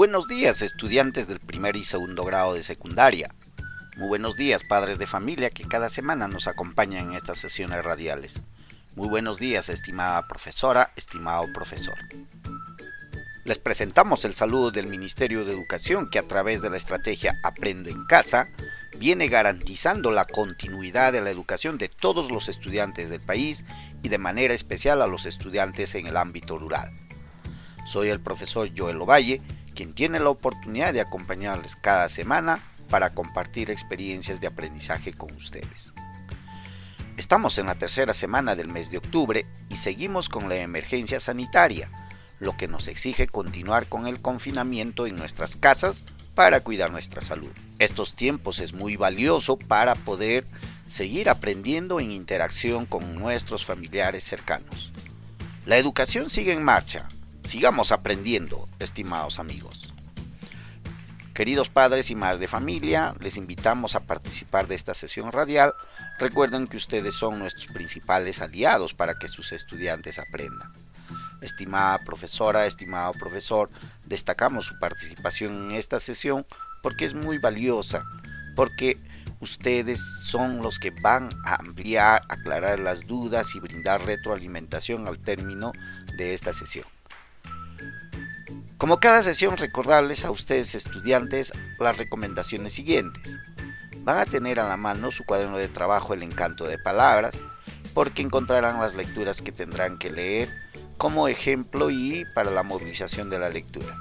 Buenos días, estudiantes del primer y segundo grado de secundaria. Muy buenos días, padres de familia que cada semana nos acompañan en estas sesiones radiales. Muy buenos días, estimada profesora, estimado profesor. Les presentamos el saludo del Ministerio de Educación que a través de la estrategia Aprendo en Casa viene garantizando la continuidad de la educación de todos los estudiantes del país y de manera especial a los estudiantes en el ámbito rural. Soy el profesor Joel Ovalle quien tiene la oportunidad de acompañarles cada semana para compartir experiencias de aprendizaje con ustedes. Estamos en la tercera semana del mes de octubre y seguimos con la emergencia sanitaria, lo que nos exige continuar con el confinamiento en nuestras casas para cuidar nuestra salud. Estos tiempos es muy valioso para poder seguir aprendiendo en interacción con nuestros familiares cercanos. La educación sigue en marcha Sigamos aprendiendo, estimados amigos. Queridos padres y madres de familia, les invitamos a participar de esta sesión radial. Recuerden que ustedes son nuestros principales aliados para que sus estudiantes aprendan. Estimada profesora, estimado profesor, destacamos su participación en esta sesión porque es muy valiosa, porque ustedes son los que van a ampliar, aclarar las dudas y brindar retroalimentación al término de esta sesión. Como cada sesión, recordarles a ustedes estudiantes las recomendaciones siguientes. Van a tener a la mano su cuaderno de trabajo El encanto de palabras, porque encontrarán las lecturas que tendrán que leer como ejemplo y para la movilización de la lectura.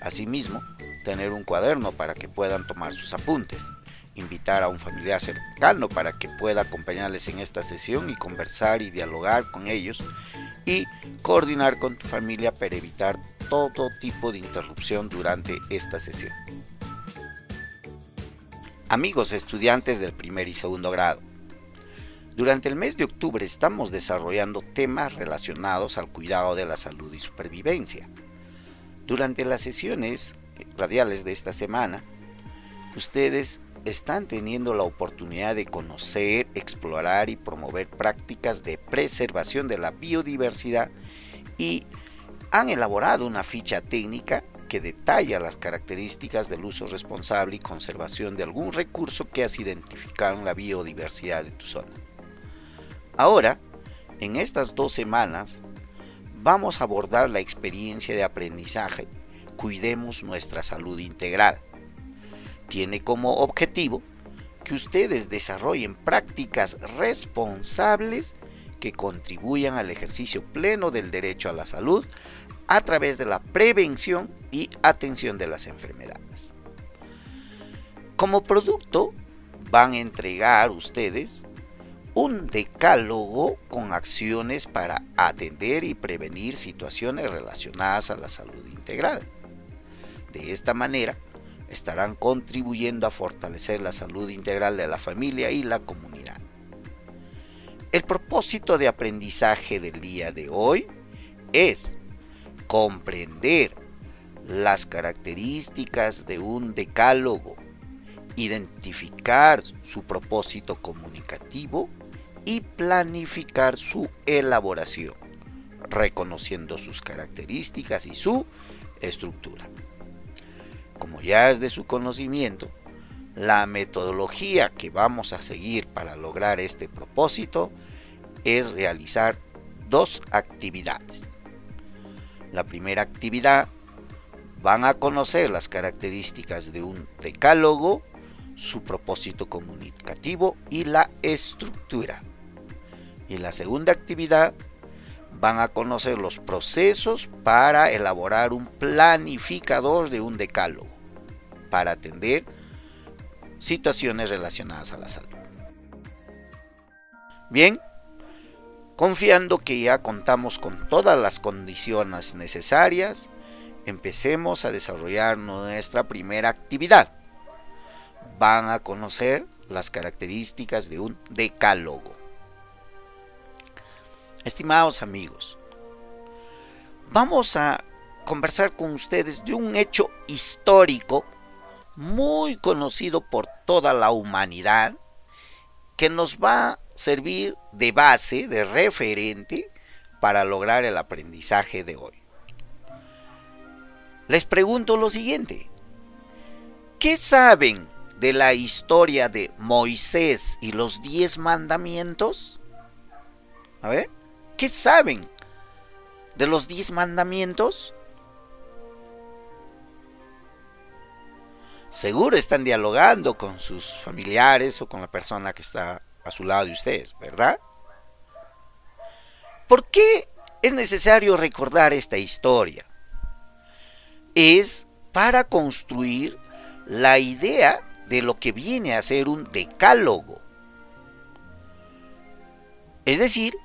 Asimismo, tener un cuaderno para que puedan tomar sus apuntes, invitar a un familiar cercano para que pueda acompañarles en esta sesión y conversar y dialogar con ellos y coordinar con tu familia para evitar todo tipo de interrupción durante esta sesión. Amigos estudiantes del primer y segundo grado, durante el mes de octubre estamos desarrollando temas relacionados al cuidado de la salud y supervivencia. Durante las sesiones radiales de esta semana, ustedes están teniendo la oportunidad de conocer, explorar y promover prácticas de preservación de la biodiversidad y han elaborado una ficha técnica que detalla las características del uso responsable y conservación de algún recurso que has identificado en la biodiversidad de tu zona. Ahora, en estas dos semanas, vamos a abordar la experiencia de aprendizaje Cuidemos nuestra salud integral. Tiene como objetivo que ustedes desarrollen prácticas responsables que contribuyan al ejercicio pleno del derecho a la salud a través de la prevención y atención de las enfermedades. Como producto, van a entregar ustedes un decálogo con acciones para atender y prevenir situaciones relacionadas a la salud integral. De esta manera, estarán contribuyendo a fortalecer la salud integral de la familia y la comunidad. El propósito de aprendizaje del día de hoy es comprender las características de un decálogo, identificar su propósito comunicativo y planificar su elaboración, reconociendo sus características y su estructura. Como ya es de su conocimiento, la metodología que vamos a seguir para lograr este propósito es realizar dos actividades. La primera actividad van a conocer las características de un decálogo, su propósito comunicativo y la estructura. Y la segunda actividad van a conocer los procesos para elaborar un planificador de un decálogo para atender situaciones relacionadas a la salud. Bien, Confiando que ya contamos con todas las condiciones necesarias, empecemos a desarrollar nuestra primera actividad. Van a conocer las características de un decálogo. Estimados amigos, vamos a conversar con ustedes de un hecho histórico muy conocido por toda la humanidad que nos va a servir de base, de referente para lograr el aprendizaje de hoy. Les pregunto lo siguiente. ¿Qué saben de la historia de Moisés y los diez mandamientos? A ver, ¿qué saben de los diez mandamientos? Seguro están dialogando con sus familiares o con la persona que está a su lado de ustedes, ¿verdad? ¿Por qué es necesario recordar esta historia? Es para construir la idea de lo que viene a ser un decálogo. Es decir,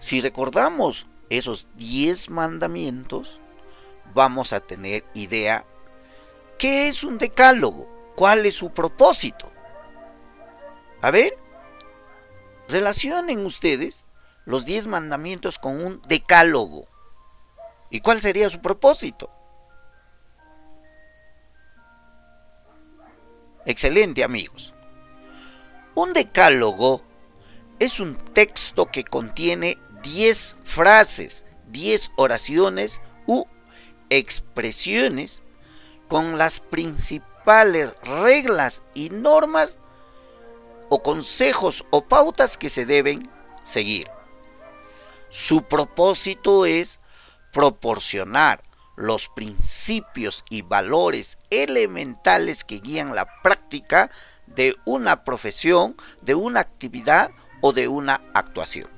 si recordamos esos 10 mandamientos, vamos a tener idea qué es un decálogo, cuál es su propósito. A ver, relacionen ustedes los 10 mandamientos con un decálogo. ¿Y cuál sería su propósito? Excelente amigos. Un decálogo es un texto que contiene 10 frases, 10 oraciones u expresiones con las principales reglas y normas o consejos o pautas que se deben seguir. Su propósito es proporcionar los principios y valores elementales que guían la práctica de una profesión, de una actividad o de una actuación.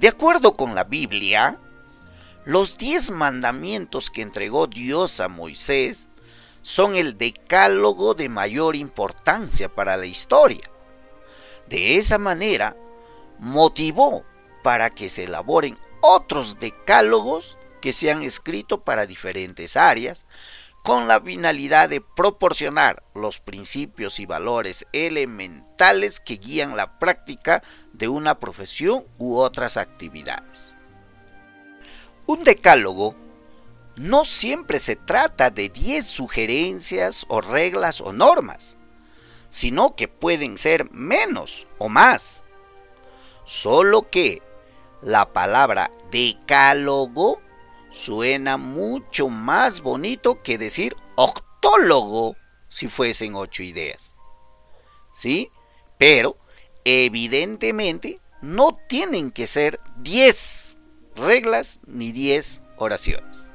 De acuerdo con la Biblia, los diez mandamientos que entregó Dios a Moisés son el decálogo de mayor importancia para la historia. De esa manera, motivó para que se elaboren otros decálogos que se han escrito para diferentes áreas, con la finalidad de proporcionar los principios y valores elementales que guían la práctica de una profesión u otras actividades. Un decálogo no siempre se trata de 10 sugerencias o reglas o normas, sino que pueden ser menos o más. Solo que la palabra decálogo suena mucho más bonito que decir octólogo si fuesen ocho ideas. ¿Sí? Pero, evidentemente, no tienen que ser diez reglas ni diez oraciones.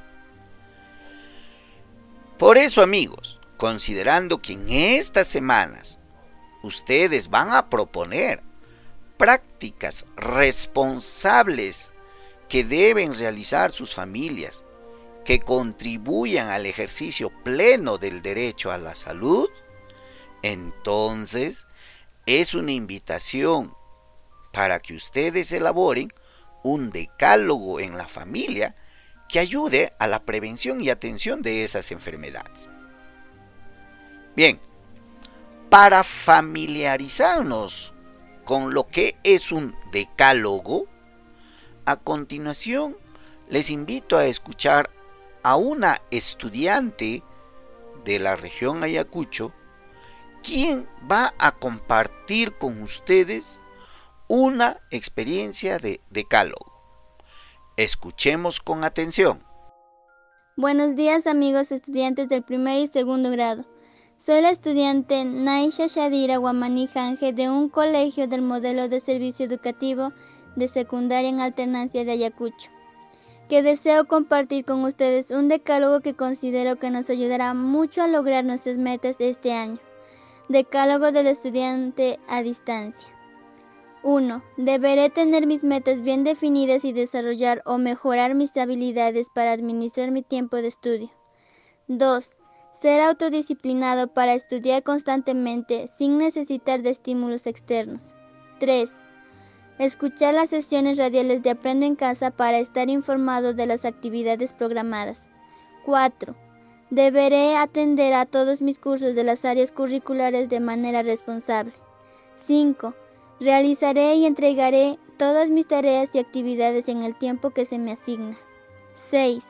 Por eso, amigos, considerando que en estas semanas ustedes van a proponer prácticas responsables que deben realizar sus familias, que contribuyan al ejercicio pleno del derecho a la salud, entonces es una invitación para que ustedes elaboren un decálogo en la familia que ayude a la prevención y atención de esas enfermedades. Bien, para familiarizarnos con lo que es un decálogo, a continuación, les invito a escuchar a una estudiante de la región Ayacucho, quien va a compartir con ustedes una experiencia de decálogo. Escuchemos con atención. Buenos días amigos estudiantes del primer y segundo grado. Soy la estudiante Naisha Shadira Guamaní Janje de un colegio del modelo de servicio educativo de secundaria en alternancia de Ayacucho, que deseo compartir con ustedes un decálogo que considero que nos ayudará mucho a lograr nuestras metas este año. Decálogo del estudiante a distancia. 1. Deberé tener mis metas bien definidas y desarrollar o mejorar mis habilidades para administrar mi tiempo de estudio. 2. Ser autodisciplinado para estudiar constantemente sin necesitar de estímulos externos. 3 Escuchar las sesiones radiales de Aprendo en Casa para estar informado de las actividades programadas. 4. Deberé atender a todos mis cursos de las áreas curriculares de manera responsable. 5. Realizaré y entregaré todas mis tareas y actividades en el tiempo que se me asigna. 6.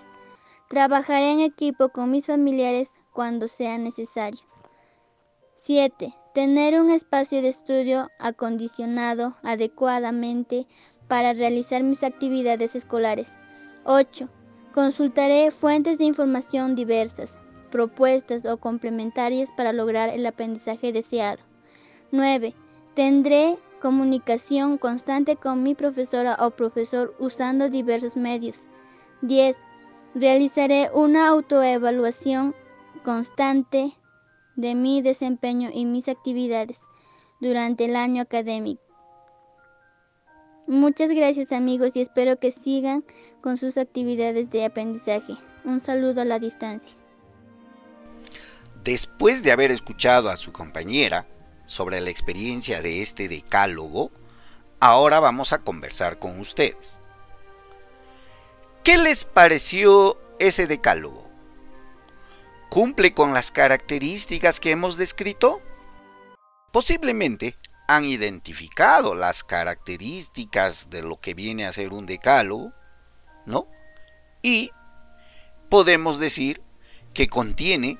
Trabajaré en equipo con mis familiares cuando sea necesario. 7. Tener un espacio de estudio acondicionado adecuadamente para realizar mis actividades escolares. 8. Consultaré fuentes de información diversas, propuestas o complementarias para lograr el aprendizaje deseado. 9. Tendré comunicación constante con mi profesora o profesor usando diversos medios. 10. Realizaré una autoevaluación constante de mi desempeño y mis actividades durante el año académico. Muchas gracias amigos y espero que sigan con sus actividades de aprendizaje. Un saludo a la distancia. Después de haber escuchado a su compañera sobre la experiencia de este decálogo, ahora vamos a conversar con ustedes. ¿Qué les pareció ese decálogo? ¿Cumple con las características que hemos descrito? Posiblemente han identificado las características de lo que viene a ser un decálogo, ¿no? Y podemos decir que contiene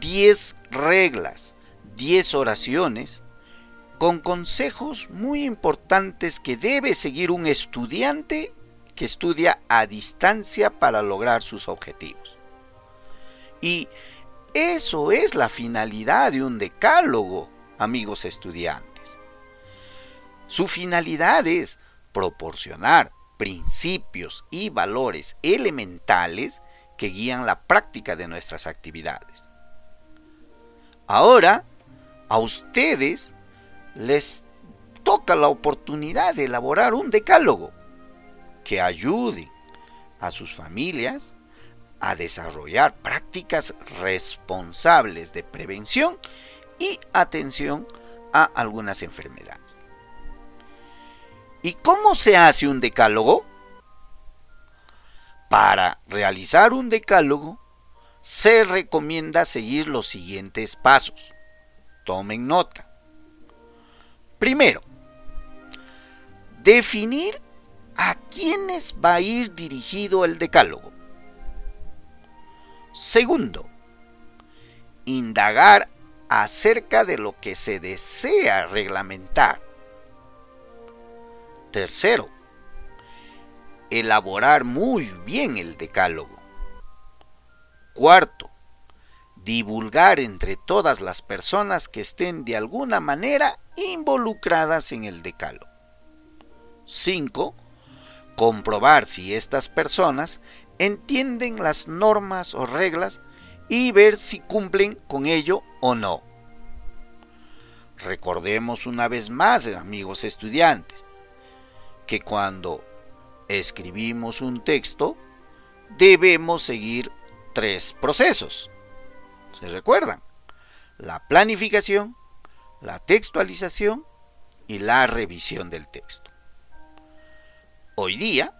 10 reglas, 10 oraciones, con consejos muy importantes que debe seguir un estudiante que estudia a distancia para lograr sus objetivos. Y eso es la finalidad de un decálogo, amigos estudiantes. Su finalidad es proporcionar principios y valores elementales que guían la práctica de nuestras actividades. Ahora, a ustedes les toca la oportunidad de elaborar un decálogo que ayude a sus familias a desarrollar prácticas responsables de prevención y atención a algunas enfermedades. ¿Y cómo se hace un decálogo? Para realizar un decálogo se recomienda seguir los siguientes pasos. Tomen nota. Primero, definir a quiénes va a ir dirigido el decálogo. Segundo, indagar acerca de lo que se desea reglamentar. Tercero, elaborar muy bien el decálogo. Cuarto, divulgar entre todas las personas que estén de alguna manera involucradas en el decálogo. Cinco, Comprobar si estas personas entienden las normas o reglas y ver si cumplen con ello o no. Recordemos una vez más, amigos estudiantes, que cuando escribimos un texto debemos seguir tres procesos. ¿Se recuerdan? La planificación, la textualización y la revisión del texto. Hoy día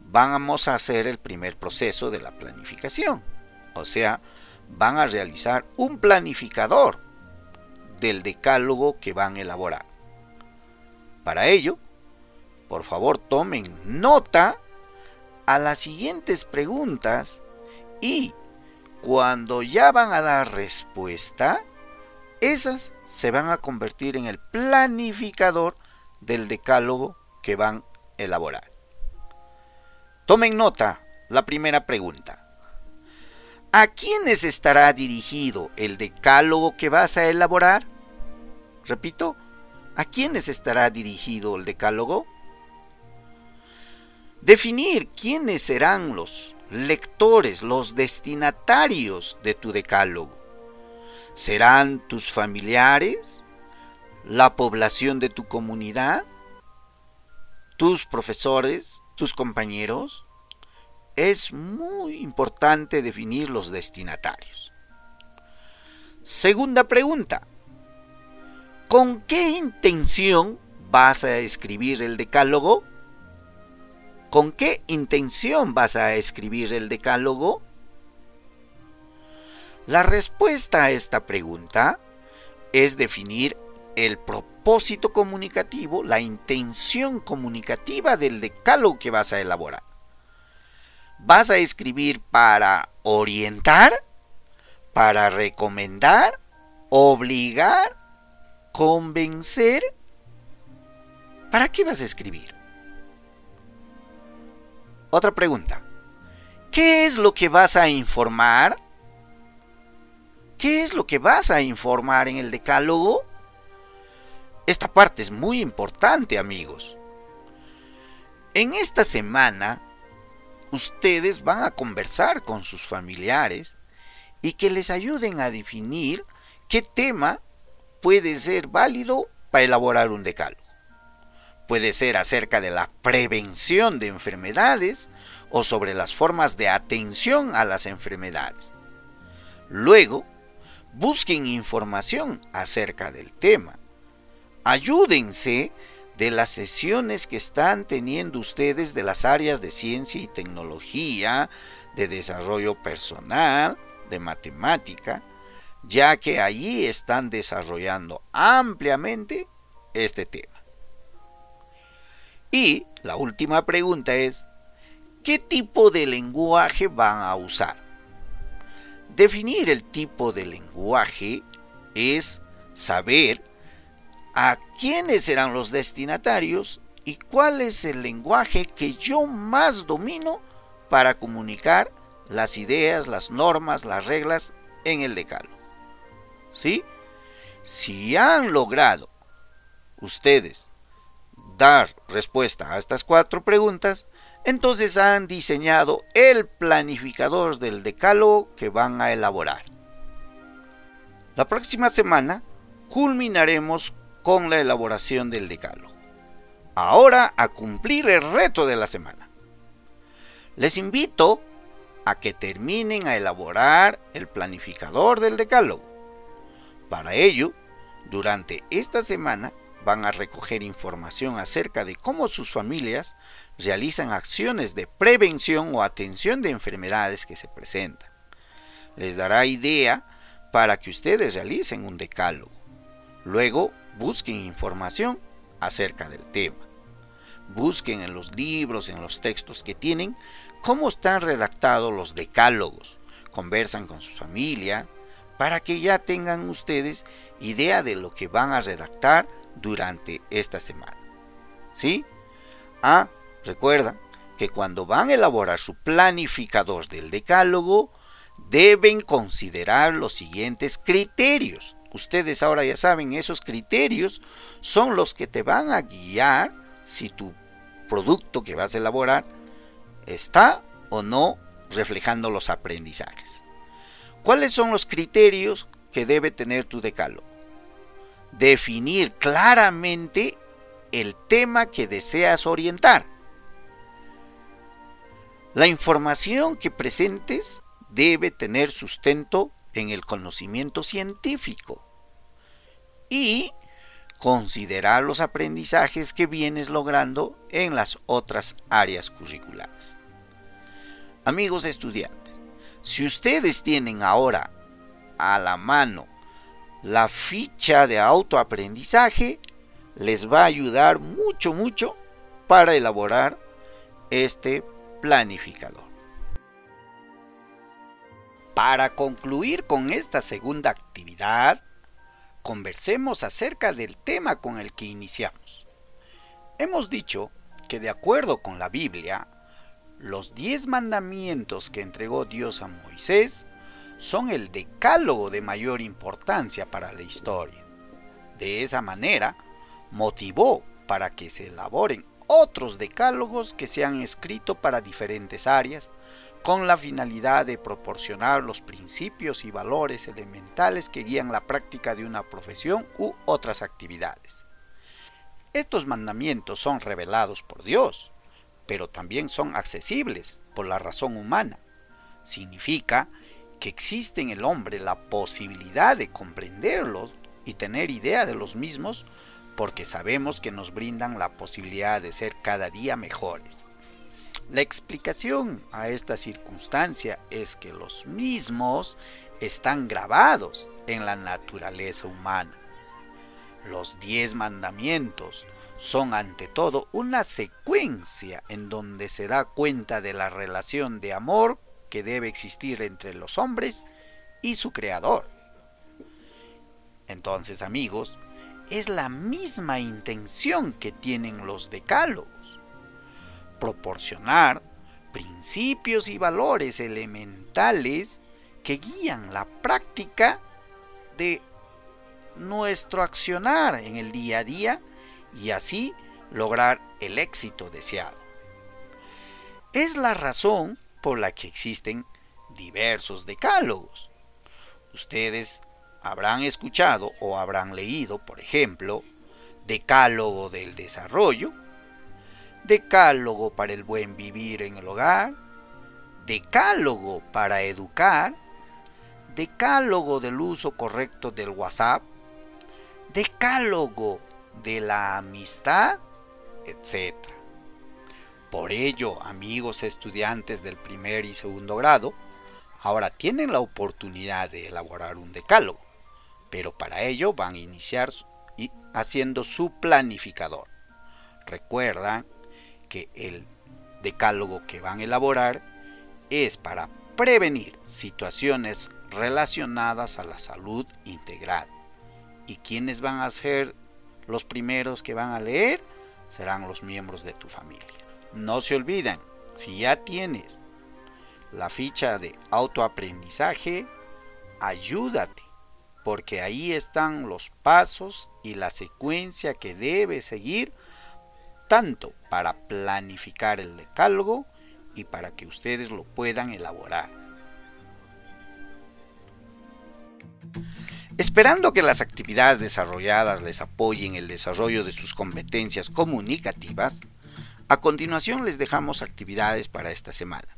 vamos a hacer el primer proceso de la planificación. O sea, van a realizar un planificador del decálogo que van a elaborar. Para ello, por favor tomen nota a las siguientes preguntas y cuando ya van a dar respuesta, esas se van a convertir en el planificador del decálogo que van a elaborar. Tomen nota, la primera pregunta. ¿A quiénes estará dirigido el decálogo que vas a elaborar? Repito, ¿a quiénes estará dirigido el decálogo? Definir quiénes serán los lectores, los destinatarios de tu decálogo. ¿Serán tus familiares? ¿La población de tu comunidad? ¿Tus profesores? tus compañeros, es muy importante definir los destinatarios. Segunda pregunta. ¿Con qué intención vas a escribir el decálogo? ¿Con qué intención vas a escribir el decálogo? La respuesta a esta pregunta es definir el propósito comunicativo, la intención comunicativa del decálogo que vas a elaborar. ¿Vas a escribir para orientar, para recomendar, obligar, convencer? ¿Para qué vas a escribir? Otra pregunta. ¿Qué es lo que vas a informar? ¿Qué es lo que vas a informar en el decálogo? Esta parte es muy importante, amigos. En esta semana, ustedes van a conversar con sus familiares y que les ayuden a definir qué tema puede ser válido para elaborar un decálogo. Puede ser acerca de la prevención de enfermedades o sobre las formas de atención a las enfermedades. Luego, busquen información acerca del tema. Ayúdense de las sesiones que están teniendo ustedes de las áreas de ciencia y tecnología, de desarrollo personal, de matemática, ya que allí están desarrollando ampliamente este tema. Y la última pregunta es, ¿qué tipo de lenguaje van a usar? Definir el tipo de lenguaje es saber a quiénes serán los destinatarios y cuál es el lenguaje que yo más domino para comunicar las ideas, las normas, las reglas en el decálogo. ¿Sí? Si han logrado ustedes dar respuesta a estas cuatro preguntas, entonces han diseñado el planificador del decálogo que van a elaborar. La próxima semana culminaremos con la elaboración del decálogo. Ahora a cumplir el reto de la semana. Les invito a que terminen a elaborar el planificador del decálogo. Para ello, durante esta semana van a recoger información acerca de cómo sus familias realizan acciones de prevención o atención de enfermedades que se presentan. Les dará idea para que ustedes realicen un decálogo. Luego, busquen información acerca del tema. Busquen en los libros, en los textos que tienen, cómo están redactados los decálogos. Conversan con su familia para que ya tengan ustedes idea de lo que van a redactar durante esta semana. ¿Sí? Ah, recuerda que cuando van a elaborar su planificador del decálogo, deben considerar los siguientes criterios. Ustedes ahora ya saben, esos criterios son los que te van a guiar si tu producto que vas a elaborar está o no reflejando los aprendizajes. ¿Cuáles son los criterios que debe tener tu decálogo? Definir claramente el tema que deseas orientar. La información que presentes debe tener sustento en el conocimiento científico y considerar los aprendizajes que vienes logrando en las otras áreas curriculares. Amigos estudiantes, si ustedes tienen ahora a la mano la ficha de autoaprendizaje les va a ayudar mucho, mucho para elaborar este planificador. Para concluir con esta segunda actividad, conversemos acerca del tema con el que iniciamos. Hemos dicho que de acuerdo con la Biblia, los diez mandamientos que entregó Dios a Moisés son el decálogo de mayor importancia para la historia. De esa manera, motivó para que se elaboren otros decálogos que se han escrito para diferentes áreas, con la finalidad de proporcionar los principios y valores elementales que guían la práctica de una profesión u otras actividades. Estos mandamientos son revelados por Dios, pero también son accesibles por la razón humana. Significa que existe en el hombre la posibilidad de comprenderlos y tener idea de los mismos porque sabemos que nos brindan la posibilidad de ser cada día mejores. La explicación a esta circunstancia es que los mismos están grabados en la naturaleza humana. Los diez mandamientos son ante todo una secuencia en donde se da cuenta de la relación de amor que debe existir entre los hombres y su creador. Entonces, amigos, es la misma intención que tienen los decálogos. Proporcionar principios y valores elementales que guían la práctica de nuestro accionar en el día a día y así lograr el éxito deseado. Es la razón por la que existen diversos decálogos. Ustedes habrán escuchado o habrán leído, por ejemplo, Decálogo del Desarrollo, Decálogo para el buen vivir en el hogar, Decálogo para educar, Decálogo del uso correcto del WhatsApp, Decálogo de la amistad, etc. Por ello, amigos estudiantes del primer y segundo grado, ahora tienen la oportunidad de elaborar un decálogo, pero para ello van a iniciar haciendo su planificador. Recuerdan que el decálogo que van a elaborar es para prevenir situaciones relacionadas a la salud integral. ¿Y quiénes van a ser los primeros que van a leer? Serán los miembros de tu familia. No se olviden, si ya tienes la ficha de autoaprendizaje, ayúdate, porque ahí están los pasos y la secuencia que debes seguir, tanto para planificar el decálogo y para que ustedes lo puedan elaborar. Esperando que las actividades desarrolladas les apoyen el desarrollo de sus competencias comunicativas, a continuación les dejamos actividades para esta semana.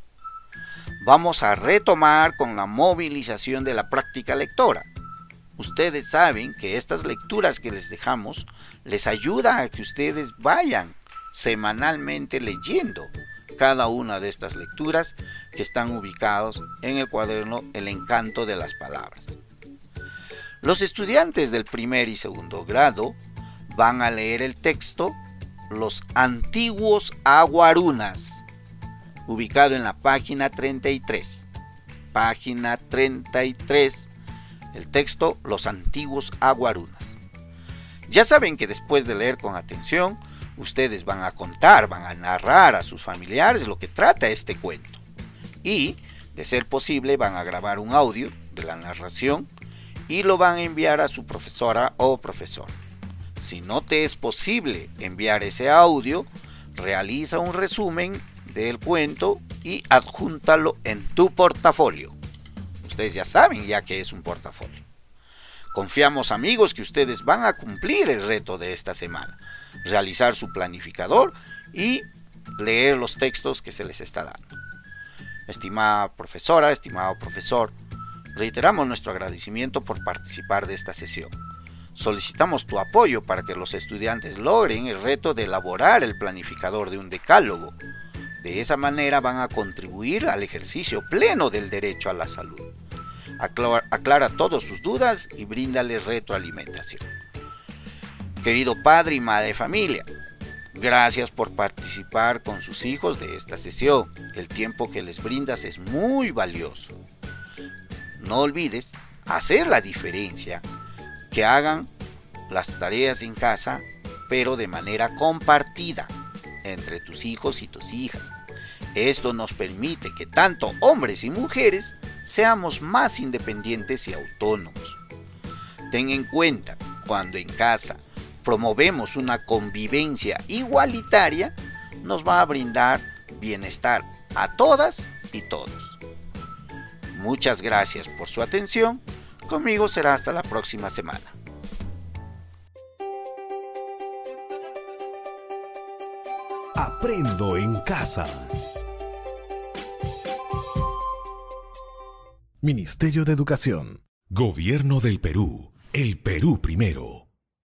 Vamos a retomar con la movilización de la práctica lectora. Ustedes saben que estas lecturas que les dejamos les ayuda a que ustedes vayan semanalmente leyendo cada una de estas lecturas que están ubicados en el cuaderno El encanto de las palabras. Los estudiantes del primer y segundo grado van a leer el texto Los antiguos aguarunas, ubicado en la página 33. Página 33, el texto Los antiguos aguarunas. Ya saben que después de leer con atención, ustedes van a contar, van a narrar a sus familiares lo que trata este cuento. Y, de ser posible, van a grabar un audio de la narración y lo van a enviar a su profesora o profesor. Si no te es posible enviar ese audio, realiza un resumen del cuento y adjúntalo en tu portafolio. Ustedes ya saben ya que es un portafolio. Confiamos amigos que ustedes van a cumplir el reto de esta semana, realizar su planificador y leer los textos que se les está dando. Estimada profesora, estimado profesor, Reiteramos nuestro agradecimiento por participar de esta sesión. Solicitamos tu apoyo para que los estudiantes logren el reto de elaborar el planificador de un decálogo. De esa manera van a contribuir al ejercicio pleno del derecho a la salud. Aclara, todas sus dudas y bríndale retroalimentación. Querido padre y madre de familia, gracias por participar con sus hijos de esta sesión. El tiempo que les brindas es muy valioso no olvides hacer la diferencia, que hagan las tareas en casa, pero de manera compartida entre tus hijos y tus hijas. Esto nos permite que tanto hombres y mujeres seamos más independientes y autónomos. Ten en cuenta, cuando en casa promovemos una convivencia igualitaria, nos va a brindar bienestar a todas y todos. Muchas gracias por su atención. Conmigo será hasta la próxima semana. Aprendo en casa. Ministerio de Educación. Gobierno del Perú. El Perú primero.